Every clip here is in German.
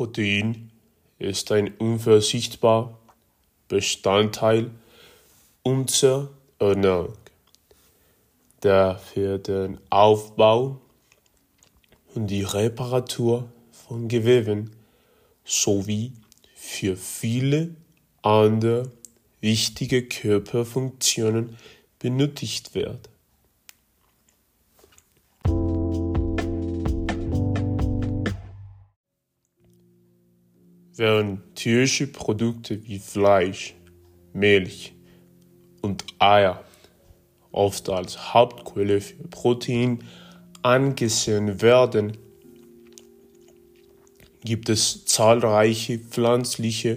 Protein ist ein unverzichtbarer Bestandteil unserer Ernährung, der für den Aufbau und die Reparatur von Geweben sowie für viele andere wichtige Körperfunktionen benötigt wird. Während tierische Produkte wie Fleisch, Milch und Eier oft als Hauptquelle für Protein angesehen werden, gibt es zahlreiche pflanzliche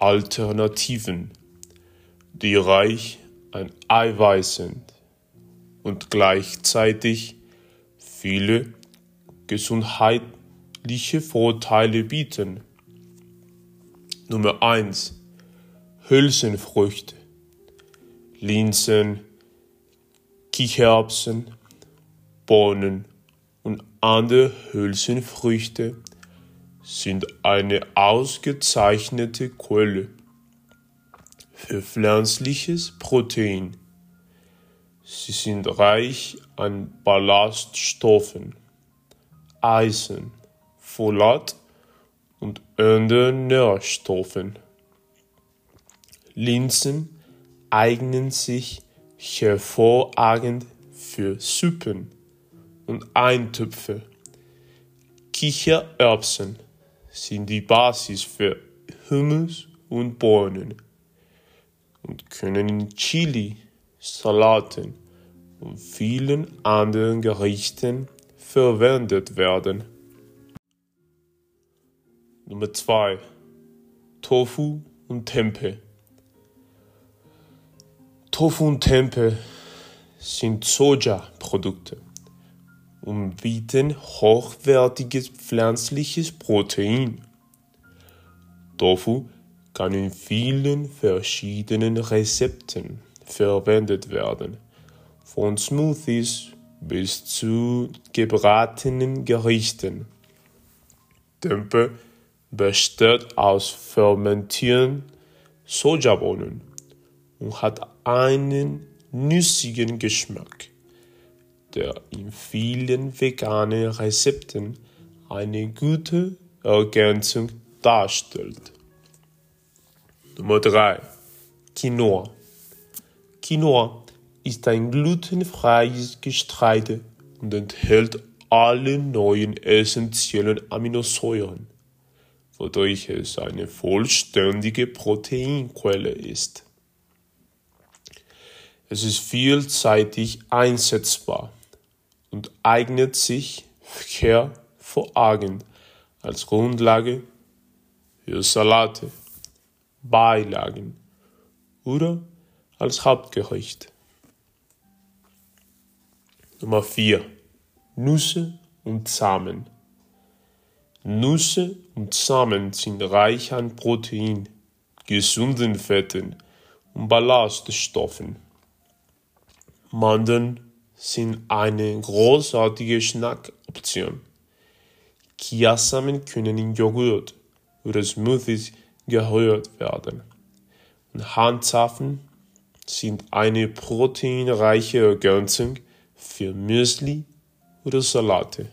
Alternativen, die reich an Eiweiß sind und gleichzeitig viele gesundheitliche Vorteile bieten. Nummer 1. Hülsenfrüchte. Linsen, Kichererbsen, Bohnen und andere Hülsenfrüchte sind eine ausgezeichnete Quelle für pflanzliches Protein. Sie sind reich an Ballaststoffen, Eisen, Folat und anderen Nährstoffen. Linsen eignen sich hervorragend für Suppen und Eintöpfe. Kichererbsen sind die Basis für Hummus und Bohnen und können in Chili, Salaten und vielen anderen Gerichten verwendet werden. Nummer 2. Tofu und Tempeh. Tofu und Tempeh sind Soja-Produkte und bieten hochwertiges pflanzliches Protein. Tofu kann in vielen verschiedenen Rezepten verwendet werden, von Smoothies bis zu gebratenen Gerichten. Tempeh besteht aus fermentierten Sojabohnen und hat einen nüssigen Geschmack, der in vielen veganen Rezepten eine gute Ergänzung darstellt. Nummer 3. Quinoa. Quinoa ist ein glutenfreies Getreide und enthält alle neuen essentiellen Aminosäuren wodurch es eine vollständige Proteinquelle ist. Es ist vielseitig einsetzbar und eignet sich hervorragend als Grundlage für Salate, Beilagen oder als Hauptgericht. Nummer 4. Nüsse und Samen. Nüsse und Samen sind reich an Protein, gesunden Fetten und Ballaststoffen. Mandeln sind eine großartige Snackoption. Chiasamen können in Joghurt oder Smoothies gerührt werden. Und Handzapfen sind eine proteinreiche Ergänzung für Müsli oder Salate.